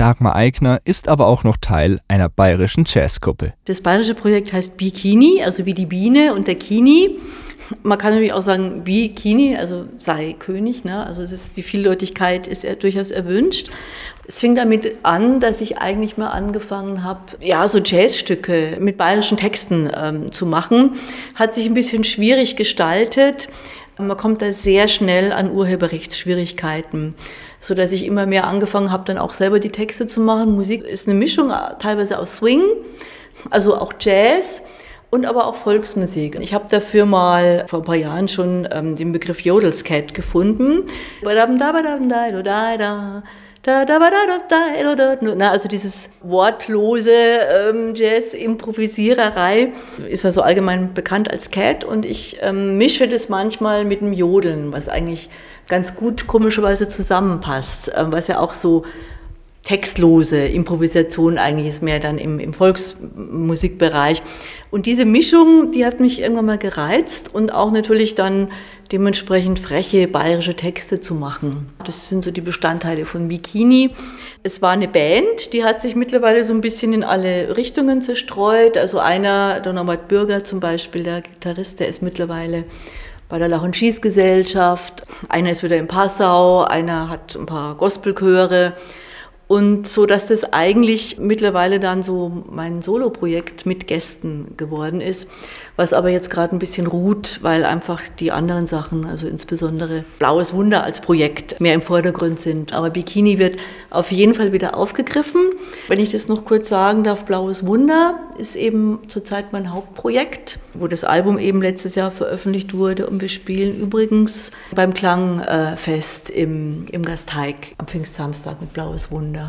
Dagmar Eigner ist aber auch noch Teil einer bayerischen Jazzgruppe. Das bayerische Projekt heißt Bikini, also wie die Biene und der Kini. Man kann natürlich auch sagen Bikini, also sei König. Ne? Also es ist, die Vieldeutigkeit ist durchaus erwünscht. Es fing damit an, dass ich eigentlich mal angefangen habe, ja, so Jazzstücke mit bayerischen Texten ähm, zu machen. Hat sich ein bisschen schwierig gestaltet. Man kommt da sehr schnell an Urheberrechtsschwierigkeiten, so dass ich immer mehr angefangen habe, dann auch selber die Texte zu machen. Musik ist eine Mischung, teilweise aus Swing, also auch Jazz und aber auch Volksmusik. Ich habe dafür mal vor ein paar Jahren schon ähm, den Begriff Jodelscat gefunden. Na, also dieses wortlose ähm, Jazz-Improvisiererei ist ja so allgemein bekannt als Cat und ich ähm, mische das manchmal mit dem Jodeln, was eigentlich ganz gut komischerweise zusammenpasst, ähm, was ja auch so textlose Improvisation eigentlich ist mehr dann im, im Volksmusikbereich. Und diese Mischung, die hat mich irgendwann mal gereizt und auch natürlich dann dementsprechend freche bayerische Texte zu machen. Das sind so die Bestandteile von Bikini. Es war eine Band, die hat sich mittlerweile so ein bisschen in alle Richtungen zerstreut. Also einer, der Norbert Bürger zum Beispiel, der Gitarrist, der ist mittlerweile bei der Lach- und Schießgesellschaft. Einer ist wieder in Passau, einer hat ein paar Gospelchöre. Und so, dass das eigentlich mittlerweile dann so mein Soloprojekt mit Gästen geworden ist, was aber jetzt gerade ein bisschen ruht, weil einfach die anderen Sachen, also insbesondere Blaues Wunder als Projekt, mehr im Vordergrund sind. Aber Bikini wird auf jeden Fall wieder aufgegriffen. Wenn ich das noch kurz sagen darf, Blaues Wunder ist eben zurzeit mein Hauptprojekt, wo das Album eben letztes Jahr veröffentlicht wurde und wir spielen übrigens beim Klangfest im, im Gasteig am Pfingstsamstag mit Blaues Wunder.